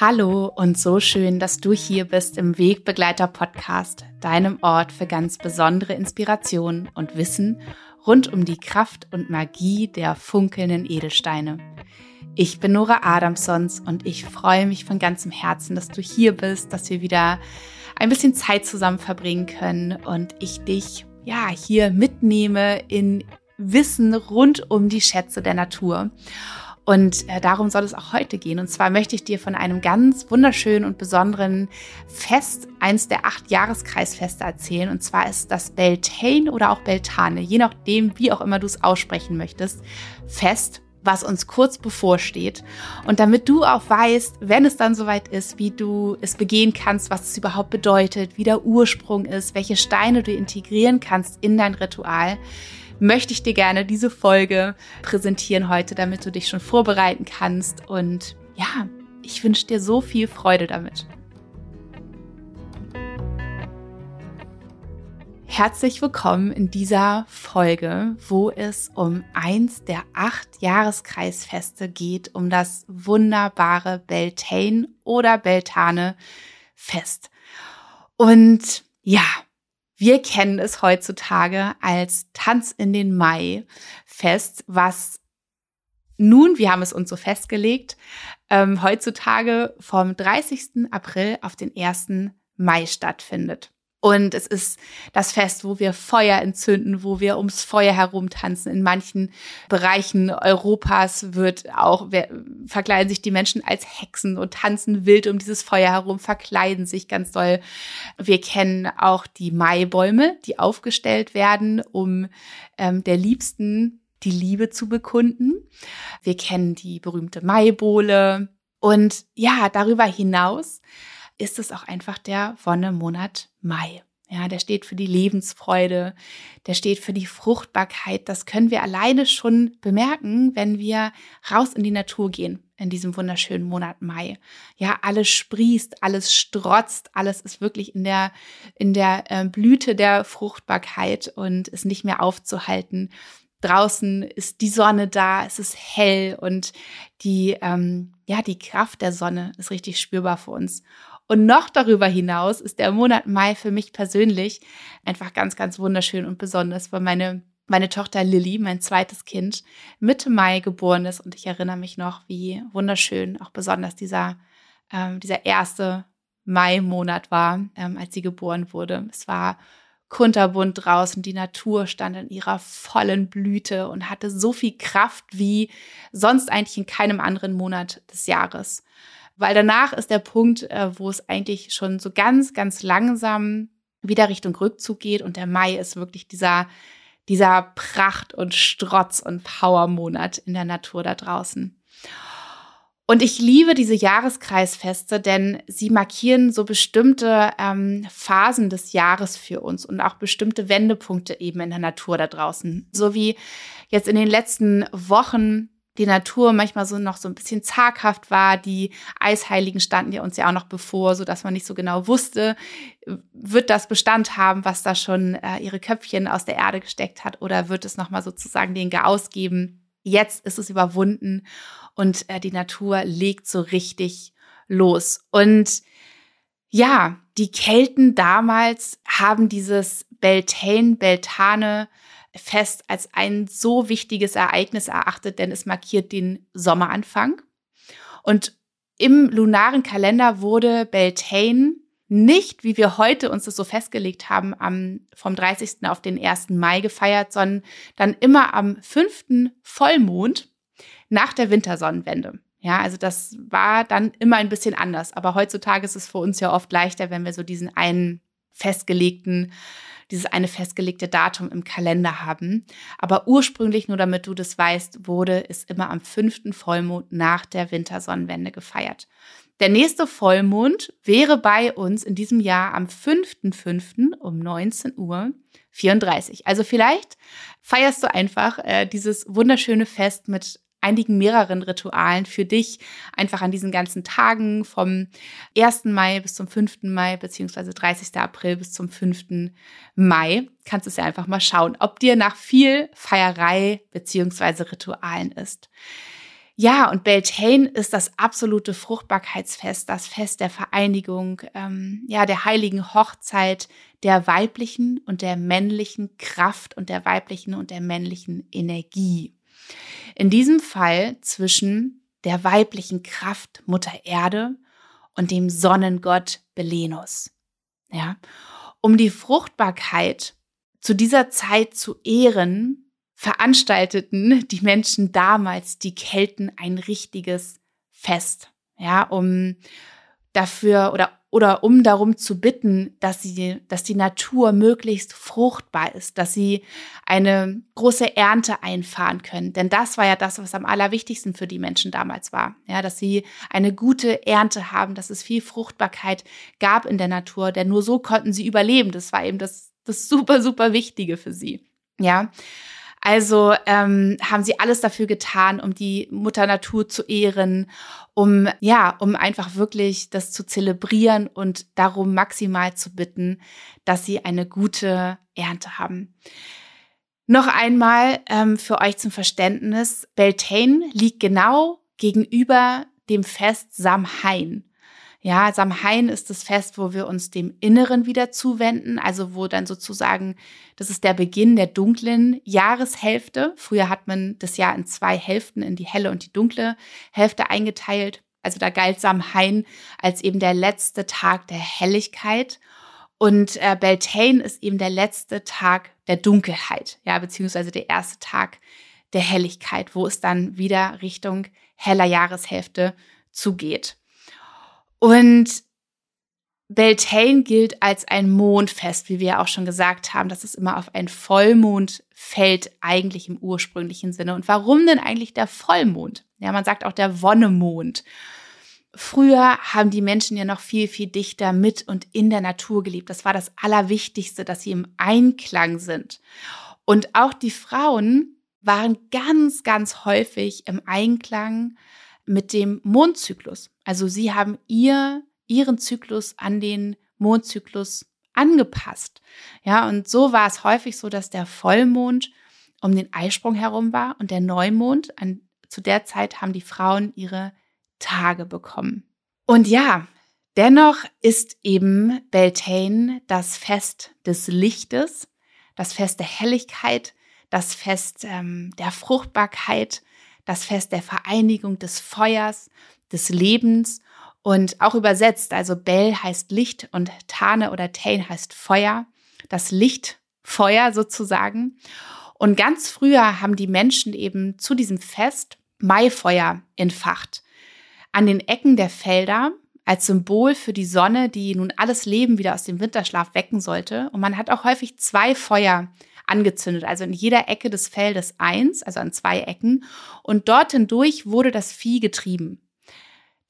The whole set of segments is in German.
Hallo und so schön, dass du hier bist im Wegbegleiter Podcast, deinem Ort für ganz besondere Inspiration und Wissen rund um die Kraft und Magie der funkelnden Edelsteine. Ich bin Nora Adamsons und ich freue mich von ganzem Herzen, dass du hier bist, dass wir wieder ein bisschen Zeit zusammen verbringen können und ich dich ja hier mitnehme in Wissen rund um die Schätze der Natur. Und äh, darum soll es auch heute gehen. Und zwar möchte ich dir von einem ganz wunderschönen und besonderen Fest, eins der acht Jahreskreisfeste erzählen. Und zwar ist das Beltane oder auch Beltane, je nachdem, wie auch immer du es aussprechen möchtest, Fest was uns kurz bevorsteht. Und damit du auch weißt, wenn es dann soweit ist, wie du es begehen kannst, was es überhaupt bedeutet, wie der Ursprung ist, welche Steine du integrieren kannst in dein Ritual, möchte ich dir gerne diese Folge präsentieren heute, damit du dich schon vorbereiten kannst. Und ja, ich wünsche dir so viel Freude damit. Herzlich willkommen in dieser Folge, wo es um eins der acht Jahreskreisfeste geht, um das wunderbare Beltane oder Beltane Fest. Und ja, wir kennen es heutzutage als Tanz in den Mai Fest, was nun, wir haben es uns so festgelegt, ähm, heutzutage vom 30. April auf den 1. Mai stattfindet. Und es ist das Fest, wo wir Feuer entzünden, wo wir ums Feuer herum tanzen. In manchen Bereichen Europas wird auch, verkleiden sich die Menschen als Hexen und tanzen wild um dieses Feuer herum, verkleiden sich ganz doll. Wir kennen auch die Maibäume, die aufgestellt werden, um ähm, der Liebsten die Liebe zu bekunden. Wir kennen die berühmte Maibohle. Und ja, darüber hinaus ist es auch einfach der Wonnemonat Mai. Ja, der steht für die Lebensfreude, der steht für die Fruchtbarkeit. Das können wir alleine schon bemerken, wenn wir raus in die Natur gehen in diesem wunderschönen Monat Mai. Ja, alles sprießt, alles strotzt, alles ist wirklich in der, in der äh, Blüte der Fruchtbarkeit und ist nicht mehr aufzuhalten. Draußen ist die Sonne da, es ist hell und die, ähm, ja, die Kraft der Sonne ist richtig spürbar für uns. Und noch darüber hinaus ist der Monat Mai für mich persönlich einfach ganz, ganz wunderschön und besonders, weil meine, meine Tochter Lilly, mein zweites Kind, Mitte Mai geboren ist. Und ich erinnere mich noch, wie wunderschön auch besonders dieser, ähm, dieser erste Mai-Monat war, ähm, als sie geboren wurde. Es war kunterbunt draußen, die Natur stand in ihrer vollen Blüte und hatte so viel Kraft wie sonst eigentlich in keinem anderen Monat des Jahres. Weil danach ist der Punkt, äh, wo es eigentlich schon so ganz, ganz langsam wieder Richtung Rückzug geht. Und der Mai ist wirklich dieser, dieser Pracht- und Strotz- und Power-Monat in der Natur da draußen. Und ich liebe diese Jahreskreisfeste, denn sie markieren so bestimmte ähm, Phasen des Jahres für uns und auch bestimmte Wendepunkte eben in der Natur da draußen. So wie jetzt in den letzten Wochen die Natur manchmal so noch so ein bisschen zaghaft war. Die Eisheiligen standen ja uns ja auch noch bevor, so dass man nicht so genau wusste, wird das Bestand haben, was da schon äh, ihre Köpfchen aus der Erde gesteckt hat, oder wird es nochmal sozusagen den Chaos geben? Jetzt ist es überwunden und äh, die Natur legt so richtig los. Und ja, die Kelten damals haben dieses Beltane, Beltane Fest als ein so wichtiges Ereignis erachtet, denn es markiert den Sommeranfang. Und im lunaren Kalender wurde Beltane nicht, wie wir heute uns das so festgelegt haben, am, vom 30. auf den 1. Mai gefeiert, sondern dann immer am 5. Vollmond nach der Wintersonnenwende. Ja, also das war dann immer ein bisschen anders. Aber heutzutage ist es für uns ja oft leichter, wenn wir so diesen einen festgelegten dieses eine festgelegte Datum im Kalender haben. Aber ursprünglich, nur damit du das weißt, wurde es immer am fünften Vollmond nach der Wintersonnenwende gefeiert. Der nächste Vollmond wäre bei uns in diesem Jahr am 5.5. um 19 Uhr 34. Also vielleicht feierst du einfach äh, dieses wunderschöne Fest mit einigen mehreren Ritualen für dich einfach an diesen ganzen Tagen vom 1. Mai bis zum 5. Mai beziehungsweise 30. April bis zum 5. Mai. Kannst du es ja einfach mal schauen, ob dir nach viel Feierei beziehungsweise Ritualen ist. Ja, und Beltane ist das absolute Fruchtbarkeitsfest, das Fest der Vereinigung, ähm, ja, der heiligen Hochzeit der weiblichen und der männlichen Kraft und der weiblichen und der männlichen Energie. In diesem Fall zwischen der weiblichen Kraft Mutter Erde und dem Sonnengott Belenus. Ja, um die Fruchtbarkeit zu dieser Zeit zu ehren, veranstalteten die Menschen damals, die Kelten, ein richtiges Fest. Ja, um dafür oder oder um darum zu bitten, dass sie, dass die Natur möglichst fruchtbar ist, dass sie eine große Ernte einfahren können. Denn das war ja das, was am allerwichtigsten für die Menschen damals war. Ja, dass sie eine gute Ernte haben, dass es viel Fruchtbarkeit gab in der Natur, denn nur so konnten sie überleben. Das war eben das, das super, super Wichtige für sie. Ja. Also ähm, haben sie alles dafür getan, um die Mutter Natur zu ehren, um ja, um einfach wirklich das zu zelebrieren und darum maximal zu bitten, dass sie eine gute Ernte haben. Noch einmal ähm, für euch zum Verständnis: Beltane liegt genau gegenüber dem Fest Samhain. Ja, Samhain ist das Fest, wo wir uns dem Inneren wieder zuwenden, also wo dann sozusagen, das ist der Beginn der dunklen Jahreshälfte. Früher hat man das Jahr in zwei Hälften, in die helle und die dunkle Hälfte eingeteilt. Also da galt Samhain als eben der letzte Tag der Helligkeit. Und äh, Beltane ist eben der letzte Tag der Dunkelheit, ja, beziehungsweise der erste Tag der Helligkeit, wo es dann wieder Richtung heller Jahreshälfte zugeht. Und Beltane gilt als ein Mondfest, wie wir ja auch schon gesagt haben, dass es immer auf ein Vollmond fällt, eigentlich im ursprünglichen Sinne. Und warum denn eigentlich der Vollmond? Ja, man sagt auch der Wonnemond. Früher haben die Menschen ja noch viel, viel dichter mit und in der Natur gelebt. Das war das Allerwichtigste, dass sie im Einklang sind. Und auch die Frauen waren ganz, ganz häufig im Einklang mit dem Mondzyklus. Also sie haben ihr, ihren Zyklus an den Mondzyklus angepasst. Ja, und so war es häufig so, dass der Vollmond um den Eisprung herum war und der Neumond. An, zu der Zeit haben die Frauen ihre Tage bekommen. Und ja, dennoch ist eben Beltane das Fest des Lichtes, das Fest der Helligkeit, das Fest ähm, der Fruchtbarkeit, das Fest der Vereinigung des Feuers, des Lebens und auch übersetzt, also Bell heißt Licht und Tane oder Tain heißt Feuer, das Lichtfeuer sozusagen. Und ganz früher haben die Menschen eben zu diesem Fest Maifeuer entfacht. An den Ecken der Felder als Symbol für die Sonne, die nun alles Leben wieder aus dem Winterschlaf wecken sollte. Und man hat auch häufig zwei Feuer angezündet, also in jeder Ecke des Feldes eins, also an zwei Ecken. Und dort hindurch wurde das Vieh getrieben.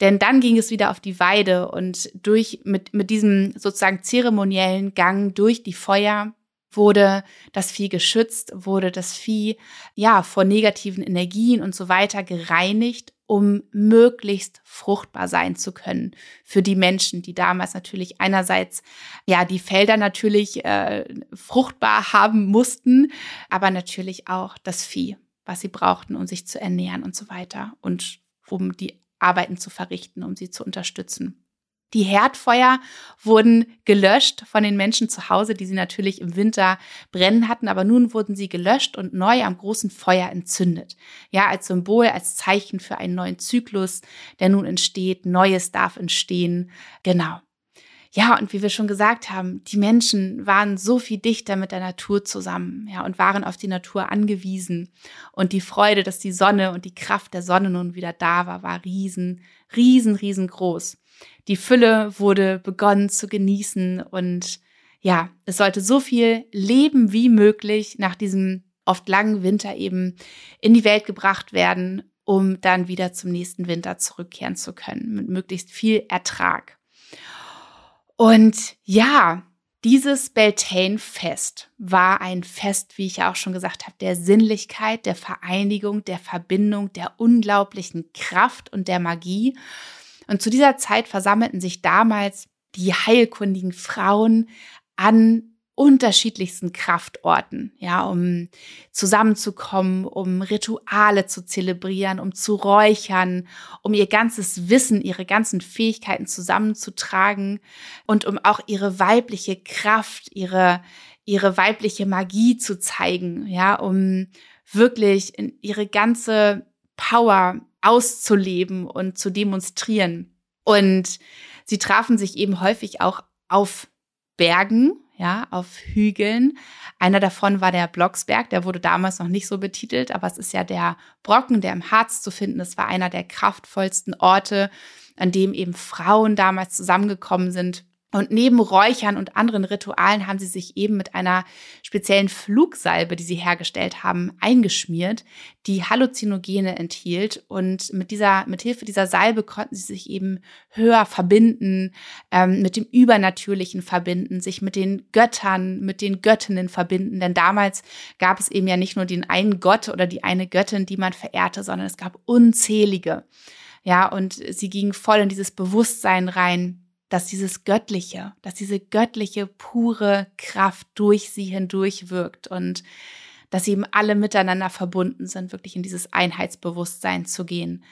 Denn dann ging es wieder auf die Weide und durch, mit, mit diesem sozusagen zeremoniellen Gang durch die Feuer wurde das Vieh geschützt, wurde das Vieh ja vor negativen Energien und so weiter gereinigt um möglichst fruchtbar sein zu können für die Menschen, die damals natürlich einerseits ja die Felder natürlich äh, fruchtbar haben mussten, aber natürlich auch das Vieh, was sie brauchten, um sich zu ernähren und so weiter und um die Arbeiten zu verrichten, um sie zu unterstützen. Die Herdfeuer wurden gelöscht von den Menschen zu Hause, die sie natürlich im Winter brennen hatten, aber nun wurden sie gelöscht und neu am großen Feuer entzündet. Ja, als Symbol, als Zeichen für einen neuen Zyklus, der nun entsteht. Neues darf entstehen. Genau. Ja, und wie wir schon gesagt haben, die Menschen waren so viel dichter mit der Natur zusammen, ja, und waren auf die Natur angewiesen. Und die Freude, dass die Sonne und die Kraft der Sonne nun wieder da war, war riesen, riesen, riesengroß. Die Fülle wurde begonnen zu genießen und ja, es sollte so viel Leben wie möglich nach diesem oft langen Winter eben in die Welt gebracht werden, um dann wieder zum nächsten Winter zurückkehren zu können, mit möglichst viel Ertrag. Und ja, dieses Beltane-Fest war ein Fest, wie ich ja auch schon gesagt habe, der Sinnlichkeit, der Vereinigung, der Verbindung, der unglaublichen Kraft und der Magie. Und zu dieser Zeit versammelten sich damals die heilkundigen Frauen an unterschiedlichsten Kraftorten, ja, um zusammenzukommen, um Rituale zu zelebrieren, um zu räuchern, um ihr ganzes Wissen, ihre ganzen Fähigkeiten zusammenzutragen und um auch ihre weibliche Kraft, ihre, ihre weibliche Magie zu zeigen, ja, um wirklich in ihre ganze Power auszuleben und zu demonstrieren. Und sie trafen sich eben häufig auch auf Bergen, ja, auf Hügeln. Einer davon war der Blocksberg, der wurde damals noch nicht so betitelt, aber es ist ja der Brocken, der im Harz zu finden ist, war einer der kraftvollsten Orte, an dem eben Frauen damals zusammengekommen sind und neben Räuchern und anderen Ritualen haben sie sich eben mit einer speziellen Flugsalbe, die sie hergestellt haben, eingeschmiert, die Halluzinogene enthielt. Und mit dieser, mit Hilfe dieser Salbe konnten sie sich eben höher verbinden, ähm, mit dem Übernatürlichen verbinden, sich mit den Göttern, mit den Göttinnen verbinden. Denn damals gab es eben ja nicht nur den einen Gott oder die eine Göttin, die man verehrte, sondern es gab unzählige. Ja, und sie gingen voll in dieses Bewusstsein rein dass dieses Göttliche, dass diese göttliche, pure Kraft durch sie hindurch wirkt und dass sie eben alle miteinander verbunden sind, wirklich in dieses Einheitsbewusstsein zu gehen.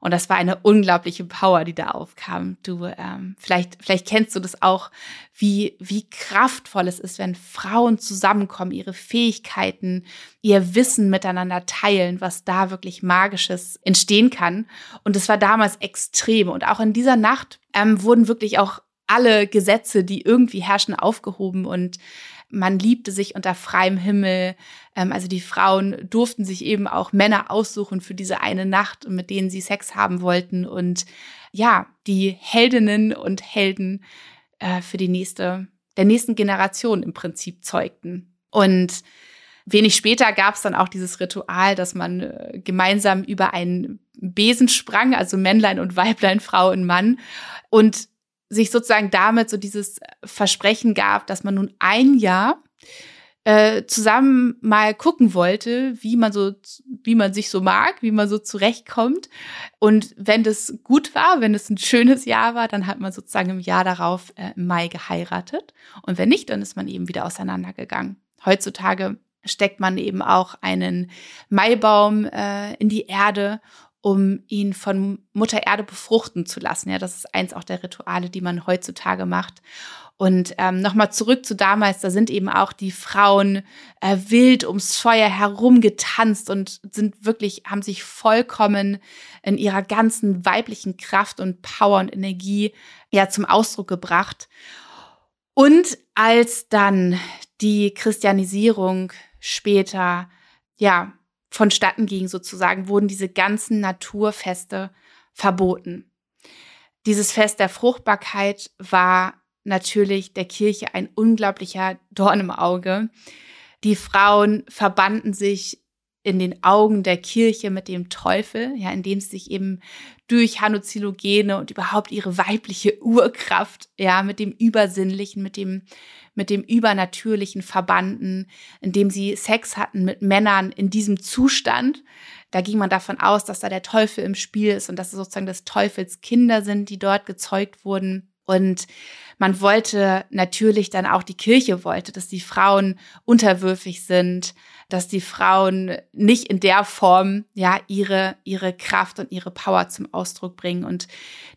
Und das war eine unglaubliche Power, die da aufkam. Du, ähm, vielleicht, vielleicht kennst du das auch, wie, wie kraftvoll es ist, wenn Frauen zusammenkommen, ihre Fähigkeiten, ihr Wissen miteinander teilen, was da wirklich Magisches entstehen kann. Und es war damals extrem. Und auch in dieser Nacht ähm, wurden wirklich auch alle Gesetze, die irgendwie herrschen, aufgehoben und man liebte sich unter freiem Himmel. Ähm, also die Frauen durften sich eben auch Männer aussuchen für diese eine Nacht, mit denen sie Sex haben wollten. Und ja, die Heldinnen und Helden äh, für die nächste, der nächsten Generation im Prinzip zeugten. Und wenig später gab es dann auch dieses Ritual, dass man äh, gemeinsam über einen Besen sprang, also Männlein und Weiblein, Frau und Mann. Und sich sozusagen damit so dieses Versprechen gab, dass man nun ein Jahr äh, zusammen mal gucken wollte, wie man so, wie man sich so mag, wie man so zurechtkommt. Und wenn das gut war, wenn es ein schönes Jahr war, dann hat man sozusagen im Jahr darauf äh, im Mai geheiratet. Und wenn nicht, dann ist man eben wieder auseinandergegangen. Heutzutage steckt man eben auch einen Maibaum äh, in die Erde um ihn von Mutter Erde befruchten zu lassen. Ja, das ist eins auch der Rituale, die man heutzutage macht. Und ähm, nochmal zurück zu damals, da sind eben auch die Frauen äh, wild ums Feuer herum getanzt und sind wirklich, haben sich vollkommen in ihrer ganzen weiblichen Kraft und Power und Energie ja zum Ausdruck gebracht. Und als dann die Christianisierung später ja vonstatten ging sozusagen, wurden diese ganzen Naturfeste verboten. Dieses Fest der Fruchtbarkeit war natürlich der Kirche ein unglaublicher Dorn im Auge. Die Frauen verbanden sich in den Augen der Kirche mit dem Teufel, ja, indem sie sich eben durch Halluzilogene und überhaupt ihre weibliche Urkraft, ja, mit dem Übersinnlichen, mit dem mit dem Übernatürlichen verbanden, indem sie Sex hatten mit Männern in diesem Zustand. Da ging man davon aus, dass da der Teufel im Spiel ist und dass es sozusagen des Teufels Kinder sind, die dort gezeugt wurden. Und man wollte natürlich dann auch die Kirche wollte, dass die Frauen unterwürfig sind, dass die Frauen nicht in der Form ja ihre ihre Kraft und ihre Power zum Ausdruck bringen und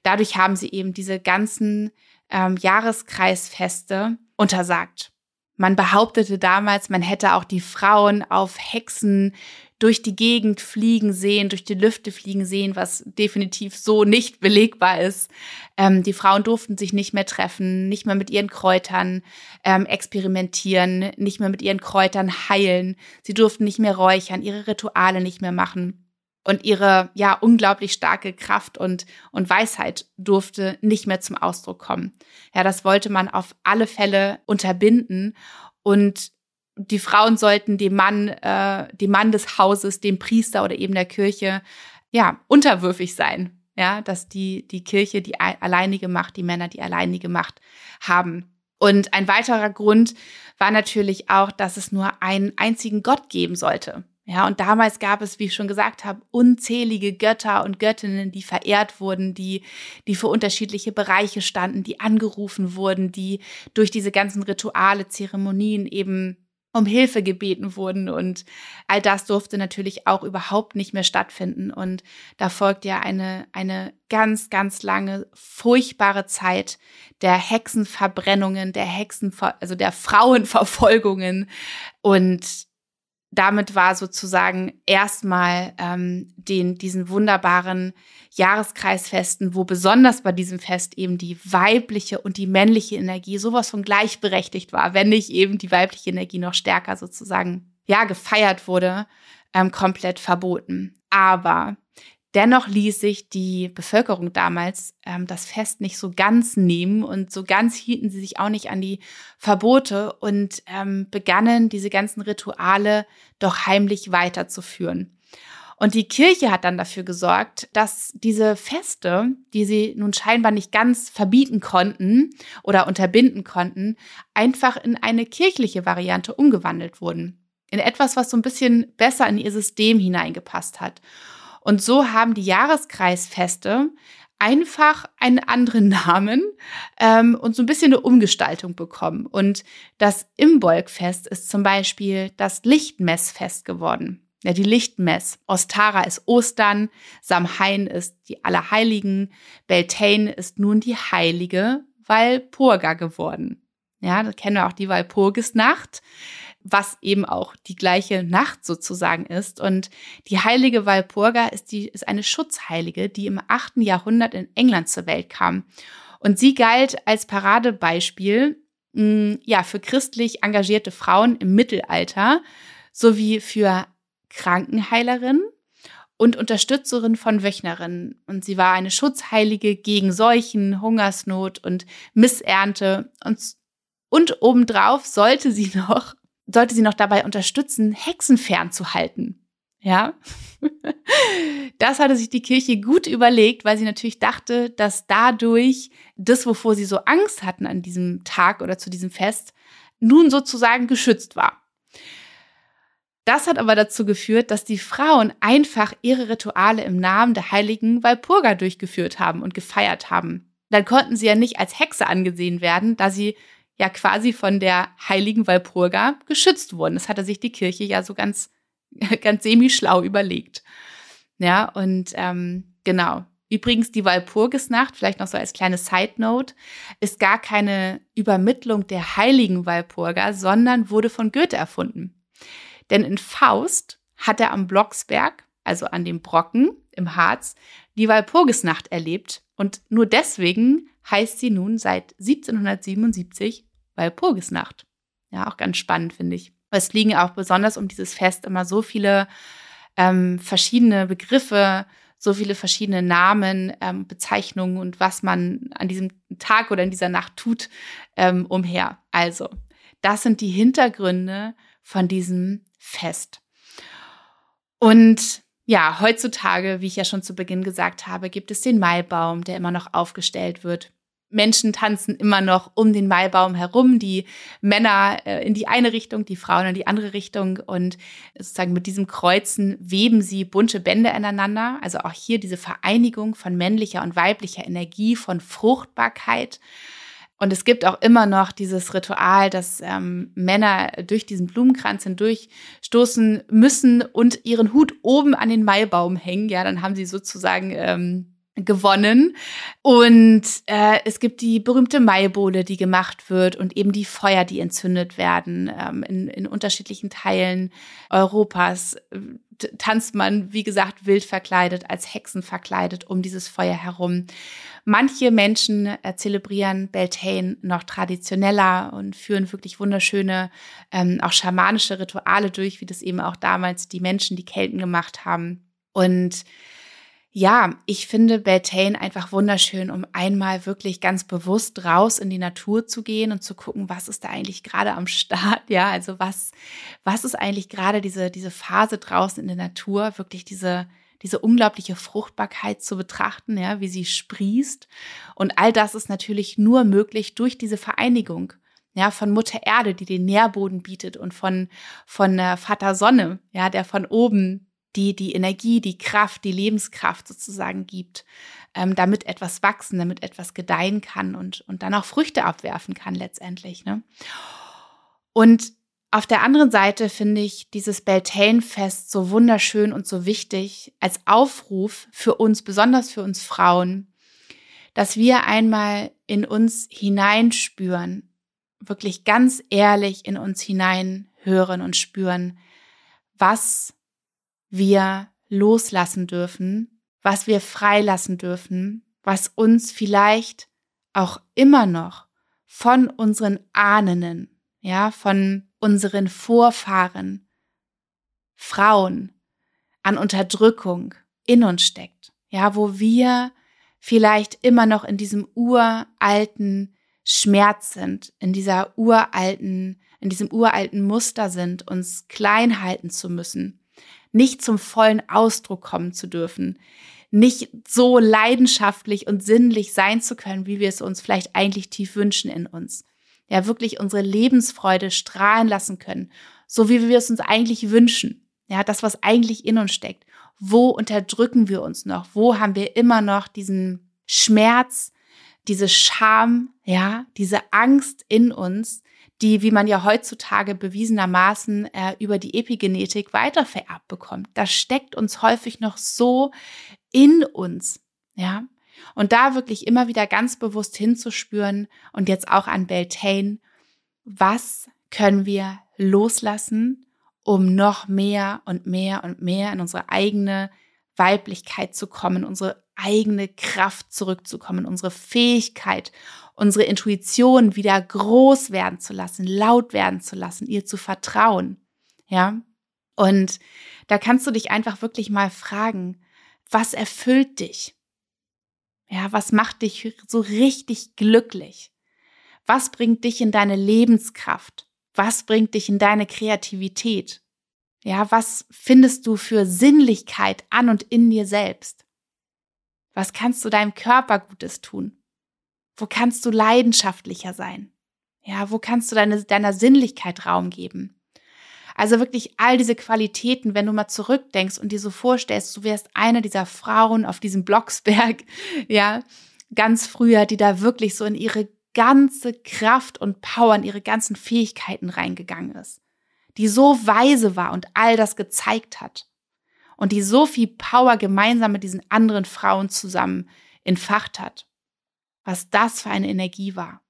dadurch haben sie eben diese ganzen ähm, Jahreskreisfeste untersagt. Man behauptete damals, man hätte auch die Frauen auf Hexen durch die Gegend fliegen sehen, durch die Lüfte fliegen sehen, was definitiv so nicht belegbar ist. Ähm, die Frauen durften sich nicht mehr treffen, nicht mehr mit ihren Kräutern ähm, experimentieren, nicht mehr mit ihren Kräutern heilen. Sie durften nicht mehr räuchern, ihre Rituale nicht mehr machen und ihre ja unglaublich starke Kraft und und Weisheit durfte nicht mehr zum Ausdruck kommen. Ja, das wollte man auf alle Fälle unterbinden und die Frauen sollten dem Mann, äh, dem Mann des Hauses, dem Priester oder eben der Kirche, ja unterwürfig sein. Ja, dass die die Kirche die alleinige Macht, die Männer die alleinige Macht haben. Und ein weiterer Grund war natürlich auch, dass es nur einen einzigen Gott geben sollte. Ja, und damals gab es, wie ich schon gesagt habe, unzählige Götter und Göttinnen, die verehrt wurden, die, die für unterschiedliche Bereiche standen, die angerufen wurden, die durch diese ganzen Rituale, Zeremonien eben um Hilfe gebeten wurden. Und all das durfte natürlich auch überhaupt nicht mehr stattfinden. Und da folgt ja eine eine ganz ganz lange furchtbare Zeit der Hexenverbrennungen, der Hexen also der Frauenverfolgungen. Und damit war sozusagen erstmal ähm, den diesen wunderbaren Jahreskreisfesten, wo besonders bei diesem Fest eben die weibliche und die männliche Energie sowas von gleichberechtigt war, wenn nicht eben die weibliche Energie noch stärker sozusagen ja gefeiert wurde, ähm, komplett verboten. Aber Dennoch ließ sich die Bevölkerung damals ähm, das Fest nicht so ganz nehmen und so ganz hielten sie sich auch nicht an die Verbote und ähm, begannen diese ganzen Rituale doch heimlich weiterzuführen. Und die Kirche hat dann dafür gesorgt, dass diese Feste, die sie nun scheinbar nicht ganz verbieten konnten oder unterbinden konnten, einfach in eine kirchliche Variante umgewandelt wurden. In etwas, was so ein bisschen besser in ihr System hineingepasst hat. Und so haben die Jahreskreisfeste einfach einen anderen Namen ähm, und so ein bisschen eine Umgestaltung bekommen. Und das Imbolgfest ist zum Beispiel das Lichtmessfest geworden. Ja, die Lichtmess. Ostara ist Ostern, Samhain ist die Allerheiligen, Beltane ist nun die heilige Walpurga geworden. Ja, da kennen wir auch die Walpurgisnacht was eben auch die gleiche Nacht sozusagen ist. Und die heilige Walpurga ist, die, ist eine Schutzheilige, die im 8. Jahrhundert in England zur Welt kam. Und sie galt als Paradebeispiel mh, mm, ja, für christlich engagierte Frauen im Mittelalter sowie für Krankenheilerinnen und Unterstützerin von Wöchnerinnen. Und sie war eine Schutzheilige gegen Seuchen, Hungersnot und Missernte. Und, und obendrauf sollte sie noch sollte sie noch dabei unterstützen, Hexen fernzuhalten. Ja, das hatte sich die Kirche gut überlegt, weil sie natürlich dachte, dass dadurch das, wovor sie so Angst hatten an diesem Tag oder zu diesem Fest, nun sozusagen geschützt war. Das hat aber dazu geführt, dass die Frauen einfach ihre Rituale im Namen der heiligen Walpurga durchgeführt haben und gefeiert haben. Dann konnten sie ja nicht als Hexe angesehen werden, da sie ja quasi von der heiligen Walpurga geschützt wurden. Das hatte sich die Kirche ja so ganz, ganz semi-schlau überlegt. Ja, und ähm, genau. Übrigens, die Walpurgisnacht, vielleicht noch so als kleine Side Note, ist gar keine Übermittlung der heiligen Walpurga, sondern wurde von Goethe erfunden. Denn in Faust hat er am Blocksberg, also an dem Brocken im Harz, die Walpurgisnacht erlebt und nur deswegen heißt sie nun seit 1777 Walpurgisnacht. Ja, auch ganz spannend, finde ich. Es liegen auch besonders um dieses Fest immer so viele ähm, verschiedene Begriffe, so viele verschiedene Namen, ähm, Bezeichnungen und was man an diesem Tag oder in dieser Nacht tut, ähm, umher. Also, das sind die Hintergründe von diesem Fest. Und ja, heutzutage, wie ich ja schon zu Beginn gesagt habe, gibt es den Maibaum, der immer noch aufgestellt wird. Menschen tanzen immer noch um den Maibaum herum, die Männer äh, in die eine Richtung, die Frauen in die andere Richtung und sozusagen mit diesem Kreuzen weben sie bunte Bände aneinander. Also auch hier diese Vereinigung von männlicher und weiblicher Energie, von Fruchtbarkeit. Und es gibt auch immer noch dieses Ritual, dass ähm, Männer durch diesen Blumenkranz hindurchstoßen müssen und ihren Hut oben an den Maibaum hängen. Ja, dann haben sie sozusagen ähm, gewonnen. Und äh, es gibt die berühmte Maibowle, die gemacht wird und eben die Feuer, die entzündet werden. Ähm, in, in unterschiedlichen Teilen Europas tanzt man, wie gesagt, wild verkleidet, als Hexen verkleidet um dieses Feuer herum. Manche Menschen äh, zelebrieren Beltane noch traditioneller und führen wirklich wunderschöne, ähm, auch schamanische Rituale durch, wie das eben auch damals die Menschen, die Kelten gemacht haben. Und ja, ich finde Beltane einfach wunderschön, um einmal wirklich ganz bewusst raus in die Natur zu gehen und zu gucken, was ist da eigentlich gerade am Start, ja, also was, was ist eigentlich gerade diese, diese Phase draußen in der Natur, wirklich diese, diese unglaubliche Fruchtbarkeit zu betrachten, ja, wie sie sprießt. Und all das ist natürlich nur möglich durch diese Vereinigung ja, von Mutter Erde, die den Nährboden bietet und von, von äh, Vater Sonne, ja, der von oben die, die Energie, die Kraft, die Lebenskraft sozusagen gibt, ähm, damit etwas wachsen, damit etwas gedeihen kann und, und dann auch Früchte abwerfen kann letztendlich, ne? Und auf der anderen Seite finde ich dieses Beltane-Fest so wunderschön und so wichtig als Aufruf für uns, besonders für uns Frauen, dass wir einmal in uns hineinspüren, wirklich ganz ehrlich in uns hineinhören und spüren, was wir loslassen dürfen, was wir freilassen dürfen, was uns vielleicht auch immer noch von unseren Ahnenden, ja, von unseren Vorfahren, Frauen an Unterdrückung in uns steckt, ja, wo wir vielleicht immer noch in diesem uralten Schmerz sind, in dieser uralten, in diesem uralten Muster sind, uns klein halten zu müssen, nicht zum vollen Ausdruck kommen zu dürfen, nicht so leidenschaftlich und sinnlich sein zu können, wie wir es uns vielleicht eigentlich tief wünschen in uns. Ja, wirklich unsere Lebensfreude strahlen lassen können, so wie wir es uns eigentlich wünschen. Ja, das, was eigentlich in uns steckt. Wo unterdrücken wir uns noch? Wo haben wir immer noch diesen Schmerz, diese Scham, ja, diese Angst in uns, die, wie man ja heutzutage bewiesenermaßen äh, über die Epigenetik weitervererbt bekommt. Das steckt uns häufig noch so in uns, ja. Und da wirklich immer wieder ganz bewusst hinzuspüren und jetzt auch an Beltane, was können wir loslassen, um noch mehr und mehr und mehr in unsere eigene Weiblichkeit zu kommen, unsere eigene Kraft zurückzukommen, unsere Fähigkeit, unsere Intuition wieder groß werden zu lassen, laut werden zu lassen, ihr zu vertrauen. Ja? Und da kannst du dich einfach wirklich mal fragen, was erfüllt dich? Ja, was macht dich so richtig glücklich? Was bringt dich in deine Lebenskraft? Was bringt dich in deine Kreativität? Ja, was findest du für Sinnlichkeit an und in dir selbst? Was kannst du deinem Körper Gutes tun? Wo kannst du leidenschaftlicher sein? Ja, wo kannst du deine, deiner Sinnlichkeit Raum geben? Also wirklich all diese Qualitäten, wenn du mal zurückdenkst und dir so vorstellst, du wärst eine dieser Frauen auf diesem Blocksberg, ja, ganz früher, die da wirklich so in ihre ganze Kraft und Power, in ihre ganzen Fähigkeiten reingegangen ist. Die so weise war und all das gezeigt hat und die so viel Power gemeinsam mit diesen anderen Frauen zusammen entfacht hat. Was das für eine Energie war.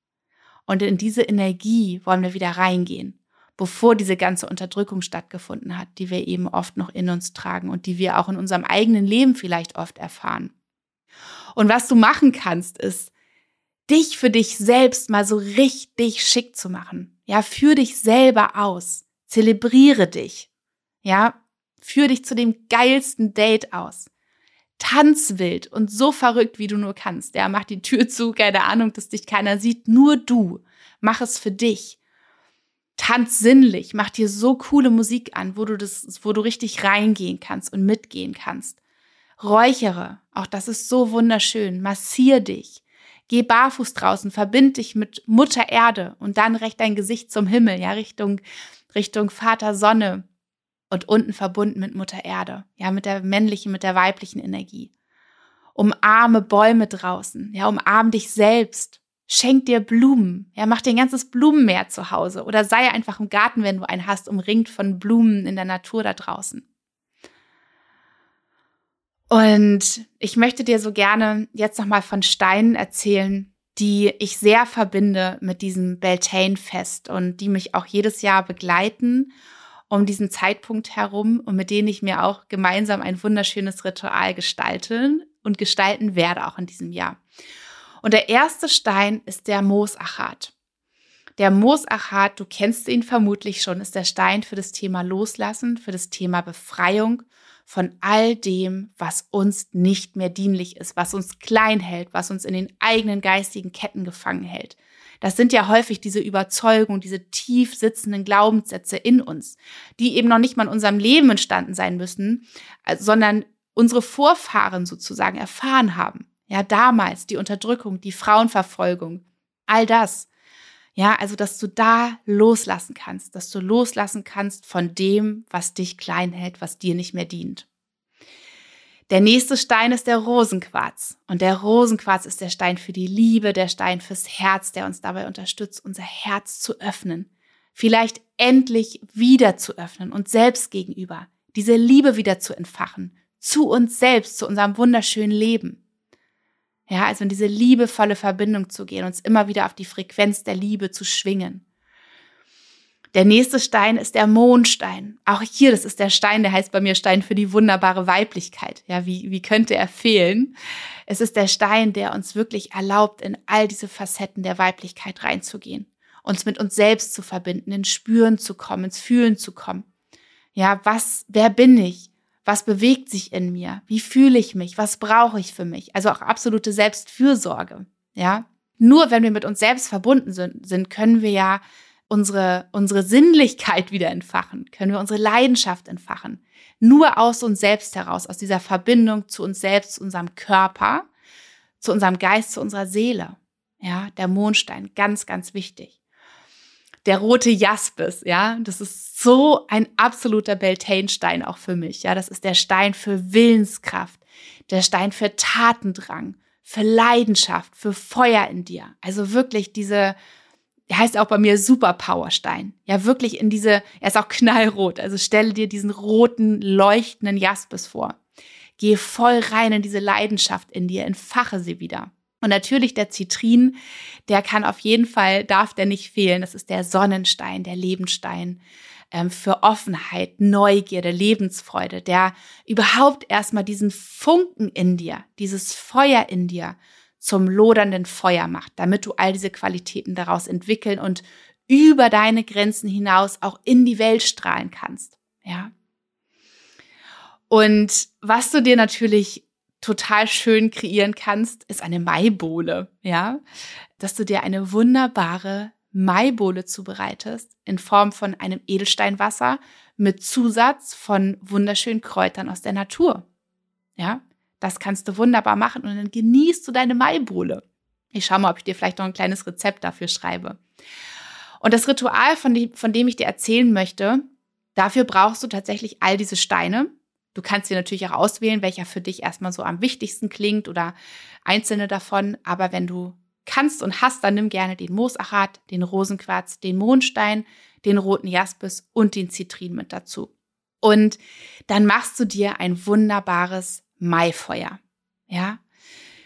Und in diese Energie wollen wir wieder reingehen, bevor diese ganze Unterdrückung stattgefunden hat, die wir eben oft noch in uns tragen und die wir auch in unserem eigenen Leben vielleicht oft erfahren. Und was du machen kannst, ist, dich für dich selbst mal so richtig schick zu machen. Ja, für dich selber aus. Zelebriere dich. Ja, Führ dich zu dem geilsten Date aus. Tanz wild und so verrückt, wie du nur kannst. Ja, mach die Tür zu, keine Ahnung, dass dich keiner sieht. Nur du. Mach es für dich. Tanz sinnlich. Mach dir so coole Musik an, wo du das, wo du richtig reingehen kannst und mitgehen kannst. Räuchere. Auch das ist so wunderschön. Massier dich. Geh barfuß draußen, verbind dich mit Mutter Erde und dann recht dein Gesicht zum Himmel, ja, Richtung, Richtung Vater Sonne und unten verbunden mit Mutter Erde, ja, mit der männlichen, mit der weiblichen Energie. Umarme Bäume draußen, ja, umarm dich selbst. Schenk dir Blumen, ja, mach dir ein ganzes Blumenmeer zu Hause oder sei einfach im Garten, wenn du einen hast, umringt von Blumen in der Natur da draußen. Und ich möchte dir so gerne jetzt nochmal von Steinen erzählen, die ich sehr verbinde mit diesem Beltane-Fest und die mich auch jedes Jahr begleiten um diesen Zeitpunkt herum und mit denen ich mir auch gemeinsam ein wunderschönes Ritual gestalten und gestalten werde auch in diesem Jahr. Und der erste Stein ist der Moosachat. Der Moosachat, du kennst ihn vermutlich schon, ist der Stein für das Thema Loslassen, für das Thema Befreiung von all dem, was uns nicht mehr dienlich ist, was uns klein hält, was uns in den eigenen geistigen Ketten gefangen hält. Das sind ja häufig diese Überzeugungen, diese tief sitzenden Glaubenssätze in uns, die eben noch nicht mal in unserem Leben entstanden sein müssen, äh, sondern unsere Vorfahren sozusagen erfahren haben. Ja, damals die Unterdrückung, die Frauenverfolgung, all das. Ja, also dass du da loslassen kannst, dass du loslassen kannst von dem, was dich klein hält, was dir nicht mehr dient. Der nächste Stein ist der Rosenquarz. Und der Rosenquarz ist der Stein für die Liebe, der Stein fürs Herz, der uns dabei unterstützt, unser Herz zu öffnen. Vielleicht endlich wieder zu öffnen und selbst gegenüber. Diese Liebe wieder zu entfachen. Zu uns selbst, zu unserem wunderschönen Leben. Ja, also in diese liebevolle Verbindung zu gehen, uns immer wieder auf die Frequenz der Liebe zu schwingen. Der nächste Stein ist der Mondstein. Auch hier, das ist der Stein, der heißt bei mir Stein für die wunderbare Weiblichkeit. Ja, wie, wie könnte er fehlen? Es ist der Stein, der uns wirklich erlaubt, in all diese Facetten der Weiblichkeit reinzugehen. Uns mit uns selbst zu verbinden, ins Spüren zu kommen, ins Fühlen zu kommen. Ja, was, wer bin ich? Was bewegt sich in mir? Wie fühle ich mich? Was brauche ich für mich? Also auch absolute Selbstfürsorge. Ja. Nur wenn wir mit uns selbst verbunden sind, können wir ja unsere, unsere Sinnlichkeit wieder entfachen, können wir unsere Leidenschaft entfachen. Nur aus uns selbst heraus, aus dieser Verbindung zu uns selbst, zu unserem Körper, zu unserem Geist, zu unserer Seele. Ja, der Mondstein, ganz, ganz wichtig der rote Jaspis, ja, das ist so ein absoluter Beltane-Stein auch für mich, ja, das ist der Stein für Willenskraft, der Stein für Tatendrang, für Leidenschaft, für Feuer in dir. Also wirklich diese, der heißt auch bei mir Superpowerstein. Ja, wirklich in diese, er ist auch knallrot. Also stelle dir diesen roten, leuchtenden Jaspis vor. Gehe voll rein in diese Leidenschaft in dir, entfache sie wieder. Und natürlich der Zitrin, der kann auf jeden Fall, darf der nicht fehlen. Das ist der Sonnenstein, der Lebensstein ähm, für Offenheit, Neugierde, Lebensfreude, der überhaupt erstmal diesen Funken in dir, dieses Feuer in dir zum lodernden Feuer macht, damit du all diese Qualitäten daraus entwickeln und über deine Grenzen hinaus auch in die Welt strahlen kannst. Ja. Und was du dir natürlich total schön kreieren kannst, ist eine Maibohle, ja, dass du dir eine wunderbare Maibohle zubereitest in Form von einem Edelsteinwasser mit Zusatz von wunderschönen Kräutern aus der Natur. Ja, das kannst du wunderbar machen und dann genießt du deine Maibohle. Ich schau mal, ob ich dir vielleicht noch ein kleines Rezept dafür schreibe. Und das Ritual, von dem, von dem ich dir erzählen möchte, dafür brauchst du tatsächlich all diese Steine, Du kannst dir natürlich auch auswählen, welcher für dich erstmal so am wichtigsten klingt oder einzelne davon. Aber wenn du kannst und hast, dann nimm gerne den Moosachat, den Rosenquarz, den Mondstein, den roten Jaspis und den Zitrin mit dazu. Und dann machst du dir ein wunderbares Maifeuer. Ja?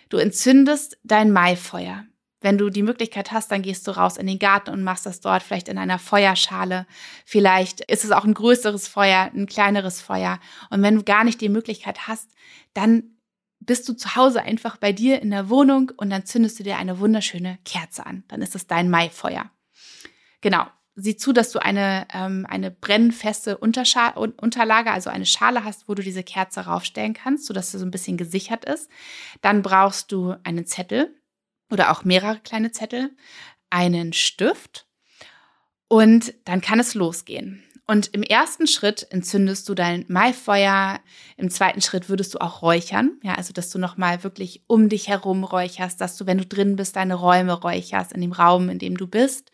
Du entzündest dein Maifeuer. Wenn du die Möglichkeit hast, dann gehst du raus in den Garten und machst das dort vielleicht in einer Feuerschale. Vielleicht ist es auch ein größeres Feuer, ein kleineres Feuer. Und wenn du gar nicht die Möglichkeit hast, dann bist du zu Hause einfach bei dir in der Wohnung und dann zündest du dir eine wunderschöne Kerze an. Dann ist es dein Maifeuer. Genau. Sieh zu, dass du eine, ähm, eine brennfeste Unterscha Unterlage, also eine Schale hast, wo du diese Kerze raufstellen kannst, sodass sie so ein bisschen gesichert ist. Dann brauchst du einen Zettel, oder auch mehrere kleine Zettel, einen Stift und dann kann es losgehen. Und im ersten Schritt entzündest du dein Maifeuer. Im zweiten Schritt würdest du auch räuchern. Ja, also, dass du nochmal wirklich um dich herum räucherst, dass du, wenn du drin bist, deine Räume räucherst, in dem Raum, in dem du bist,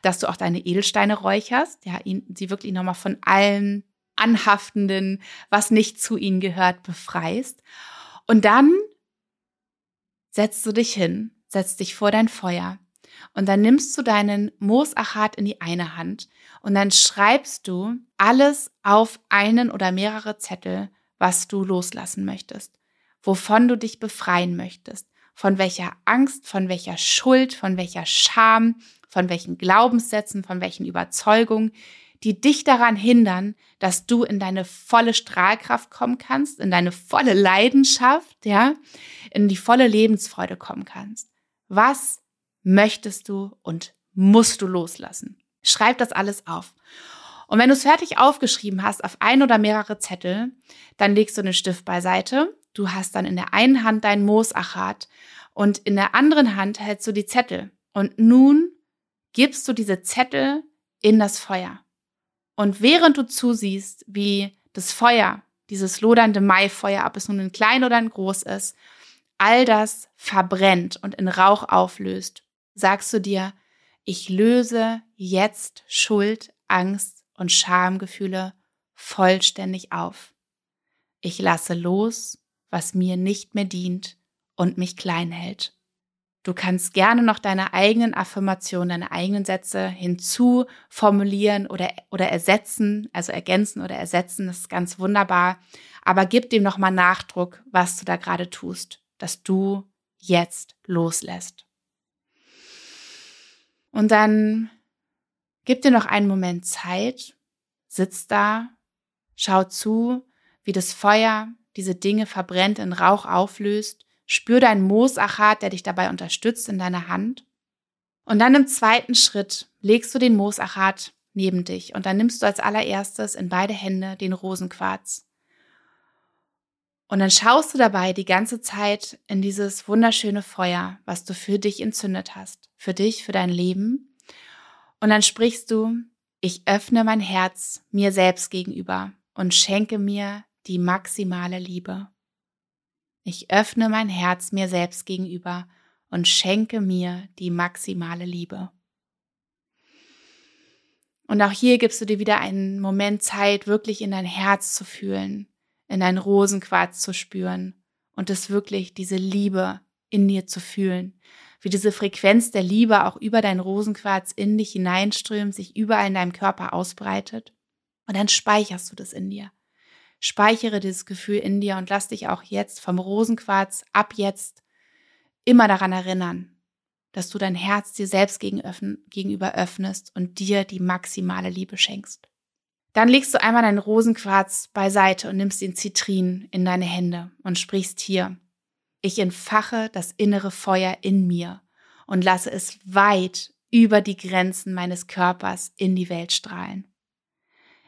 dass du auch deine Edelsteine räucherst. Ja, ihn, sie wirklich nochmal von allen Anhaftenden, was nicht zu ihnen gehört, befreist. Und dann setzt du dich hin setzt dich vor dein Feuer und dann nimmst du deinen Moosachat in die eine Hand und dann schreibst du alles auf einen oder mehrere Zettel, was du loslassen möchtest, wovon du dich befreien möchtest, von welcher Angst, von welcher Schuld, von welcher Scham, von welchen Glaubenssätzen, von welchen Überzeugungen, die dich daran hindern, dass du in deine volle Strahlkraft kommen kannst, in deine volle Leidenschaft, ja, in die volle Lebensfreude kommen kannst. Was möchtest du und musst du loslassen? Schreib das alles auf. Und wenn du es fertig aufgeschrieben hast auf ein oder mehrere Zettel, dann legst du den Stift beiseite. Du hast dann in der einen Hand dein Moosachat und in der anderen Hand hältst du die Zettel. Und nun gibst du diese Zettel in das Feuer. Und während du zusiehst, wie das Feuer, dieses lodernde Maifeuer, ob es nun ein klein oder ein groß ist, all das verbrennt und in Rauch auflöst, sagst du dir, Ich löse jetzt Schuld, Angst und Schamgefühle vollständig auf. Ich lasse los, was mir nicht mehr dient und mich klein hält. Du kannst gerne noch deine eigenen Affirmationen, deine eigenen Sätze hinzuformulieren oder, oder ersetzen, also ergänzen oder ersetzen. Das ist ganz wunderbar. Aber gib dem nochmal Nachdruck, was du da gerade tust, dass du jetzt loslässt. Und dann gib dir noch einen Moment Zeit, sitz da, schau zu, wie das Feuer diese Dinge verbrennt, in Rauch auflöst Spür deinen Moosachat, der dich dabei unterstützt, in deiner Hand. Und dann im zweiten Schritt legst du den Moosachat neben dich und dann nimmst du als allererstes in beide Hände den Rosenquarz. Und dann schaust du dabei die ganze Zeit in dieses wunderschöne Feuer, was du für dich entzündet hast, für dich, für dein Leben. Und dann sprichst du, ich öffne mein Herz mir selbst gegenüber und schenke mir die maximale Liebe. Ich öffne mein Herz mir selbst gegenüber und schenke mir die maximale Liebe. Und auch hier gibst du dir wieder einen Moment Zeit, wirklich in dein Herz zu fühlen, in dein Rosenquarz zu spüren und es wirklich diese Liebe in dir zu fühlen, wie diese Frequenz der Liebe auch über dein Rosenquarz in dich hineinströmt, sich überall in deinem Körper ausbreitet. Und dann speicherst du das in dir. Speichere dieses Gefühl in dir und lass dich auch jetzt vom Rosenquarz ab jetzt immer daran erinnern, dass du dein Herz dir selbst gegenüber öffnest und dir die maximale Liebe schenkst. Dann legst du einmal deinen Rosenquarz beiseite und nimmst den Zitrin in deine Hände und sprichst hier. Ich entfache das innere Feuer in mir und lasse es weit über die Grenzen meines Körpers in die Welt strahlen.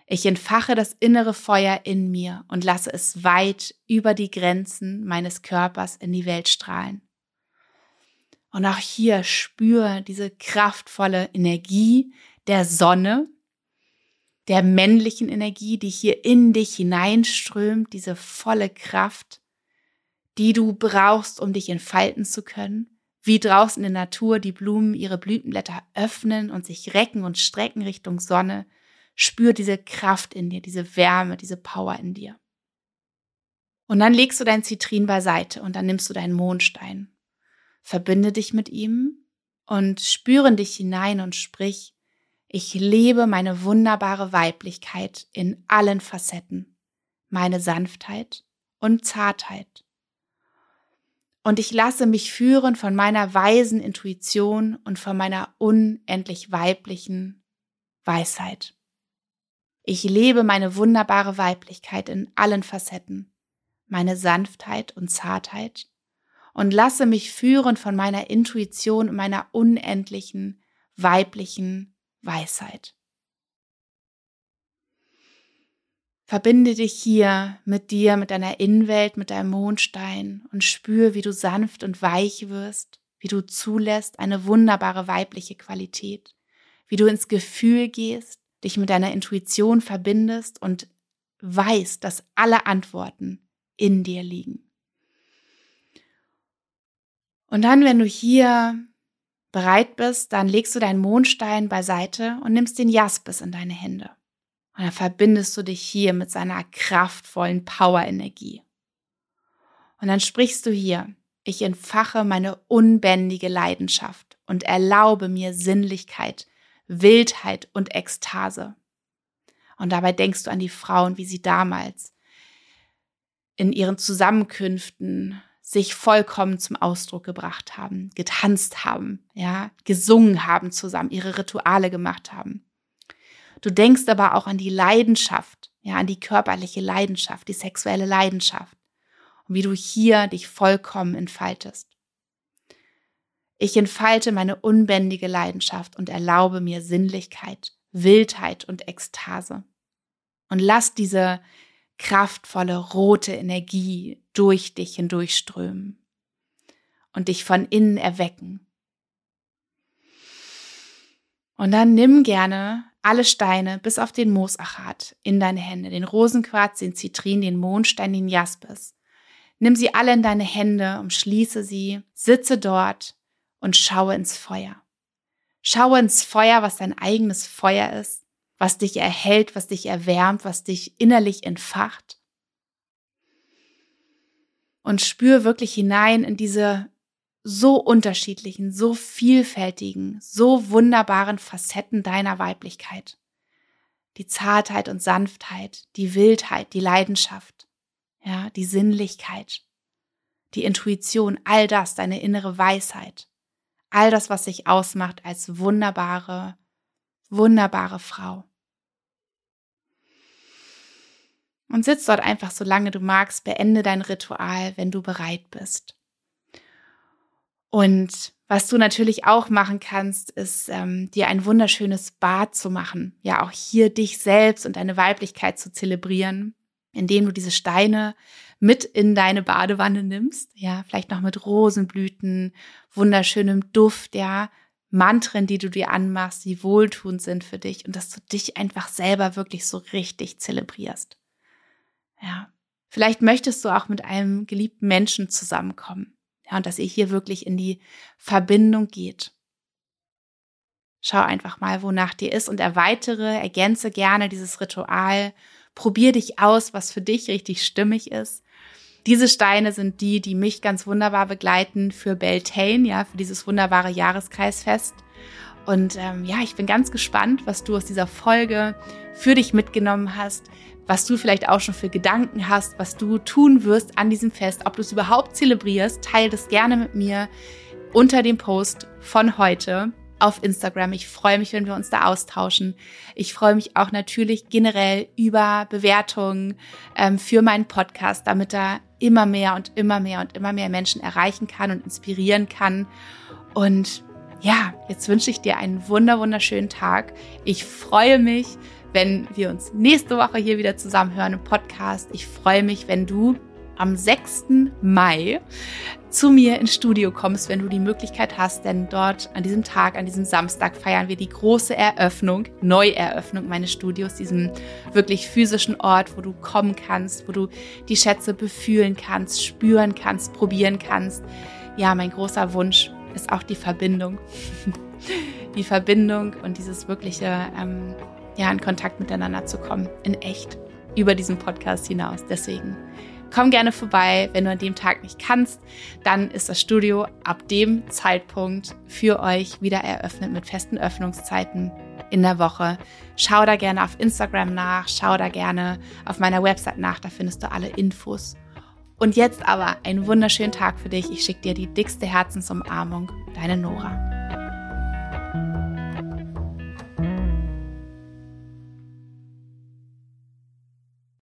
Ich entfache das innere Feuer in mir und lasse es weit über die Grenzen meines Körpers in die Welt strahlen. Und auch hier spüre diese kraftvolle Energie der Sonne, der männlichen Energie, die hier in dich hineinströmt, diese volle Kraft, die du brauchst, um dich entfalten zu können, wie draußen in der Natur die Blumen ihre Blütenblätter öffnen und sich recken und strecken Richtung Sonne, Spür diese Kraft in dir, diese Wärme, diese Power in dir. Und dann legst du dein Zitrin beiseite und dann nimmst du deinen Mondstein. Verbinde dich mit ihm und spüre in dich hinein und sprich, ich lebe meine wunderbare Weiblichkeit in allen Facetten, meine Sanftheit und Zartheit. Und ich lasse mich führen von meiner weisen Intuition und von meiner unendlich weiblichen Weisheit. Ich lebe meine wunderbare Weiblichkeit in allen Facetten, meine Sanftheit und Zartheit und lasse mich führen von meiner Intuition und meiner unendlichen weiblichen Weisheit. Verbinde dich hier mit dir, mit deiner Innenwelt, mit deinem Mondstein und spür, wie du sanft und weich wirst, wie du zulässt eine wunderbare weibliche Qualität, wie du ins Gefühl gehst, dich mit deiner Intuition verbindest und weißt, dass alle Antworten in dir liegen. Und dann, wenn du hier bereit bist, dann legst du deinen Mondstein beiseite und nimmst den Jaspis in deine Hände. Und dann verbindest du dich hier mit seiner kraftvollen Power-Energie. Und dann sprichst du hier, ich entfache meine unbändige Leidenschaft und erlaube mir Sinnlichkeit Wildheit und Ekstase. Und dabei denkst du an die Frauen, wie sie damals in ihren Zusammenkünften sich vollkommen zum Ausdruck gebracht haben, getanzt haben, ja, gesungen haben zusammen, ihre Rituale gemacht haben. Du denkst aber auch an die Leidenschaft, ja, an die körperliche Leidenschaft, die sexuelle Leidenschaft und wie du hier dich vollkommen entfaltest. Ich entfalte meine unbändige Leidenschaft und erlaube mir Sinnlichkeit, Wildheit und Ekstase. Und lass diese kraftvolle rote Energie durch dich hindurchströmen und dich von innen erwecken. Und dann nimm gerne alle Steine bis auf den Moosachat in deine Hände, den Rosenquarz, den Zitrin, den Mondstein, den Jaspis. Nimm sie alle in deine Hände, umschließe sie, sitze dort und schaue ins Feuer. Schau ins Feuer, was dein eigenes Feuer ist, was dich erhält, was dich erwärmt, was dich innerlich entfacht. Und spür wirklich hinein in diese so unterschiedlichen, so vielfältigen, so wunderbaren Facetten deiner Weiblichkeit. Die Zartheit und Sanftheit, die Wildheit, die Leidenschaft, ja, die Sinnlichkeit, die Intuition, all das, deine innere Weisheit all das, was sich ausmacht als wunderbare, wunderbare Frau. Und sitz dort einfach, solange du magst, beende dein Ritual, wenn du bereit bist. Und was du natürlich auch machen kannst, ist ähm, dir ein wunderschönes Bad zu machen. Ja, auch hier dich selbst und deine Weiblichkeit zu zelebrieren, indem du diese Steine mit in deine Badewanne nimmst, ja, vielleicht noch mit Rosenblüten, wunderschönem Duft, ja, Mantren, die du dir anmachst, die wohltuend sind für dich und dass du dich einfach selber wirklich so richtig zelebrierst. Ja. Vielleicht möchtest du auch mit einem geliebten Menschen zusammenkommen. Ja, und dass ihr hier wirklich in die Verbindung geht. Schau einfach mal, wonach dir ist und erweitere, ergänze gerne dieses Ritual. Probier dich aus, was für dich richtig stimmig ist. Diese Steine sind die, die mich ganz wunderbar begleiten für Beltane, ja, für dieses wunderbare Jahreskreisfest. Und ähm, ja, ich bin ganz gespannt, was du aus dieser Folge für dich mitgenommen hast, was du vielleicht auch schon für Gedanken hast, was du tun wirst an diesem Fest, ob du es überhaupt zelebrierst. Teile das gerne mit mir unter dem Post von heute auf Instagram. Ich freue mich, wenn wir uns da austauschen. Ich freue mich auch natürlich generell über Bewertungen ähm, für meinen Podcast, damit er immer mehr und immer mehr und immer mehr Menschen erreichen kann und inspirieren kann. Und ja, jetzt wünsche ich dir einen wunder wunderschönen Tag. Ich freue mich, wenn wir uns nächste Woche hier wieder zusammen hören im Podcast. Ich freue mich, wenn du am 6. Mai zu mir ins Studio kommst, wenn du die Möglichkeit hast, denn dort an diesem Tag, an diesem Samstag feiern wir die große Eröffnung, Neueröffnung meines Studios, diesem wirklich physischen Ort, wo du kommen kannst, wo du die Schätze befühlen kannst, spüren kannst, probieren kannst. Ja, mein großer Wunsch ist auch die Verbindung. die Verbindung und dieses wirkliche, ähm, ja, in Kontakt miteinander zu kommen, in echt, über diesen Podcast hinaus. Deswegen Komm gerne vorbei, wenn du an dem Tag nicht kannst. Dann ist das Studio ab dem Zeitpunkt für euch wieder eröffnet mit festen Öffnungszeiten in der Woche. Schau da gerne auf Instagram nach, schau da gerne auf meiner Website nach, da findest du alle Infos. Und jetzt aber einen wunderschönen Tag für dich. Ich schicke dir die dickste Herzensumarmung. Deine Nora.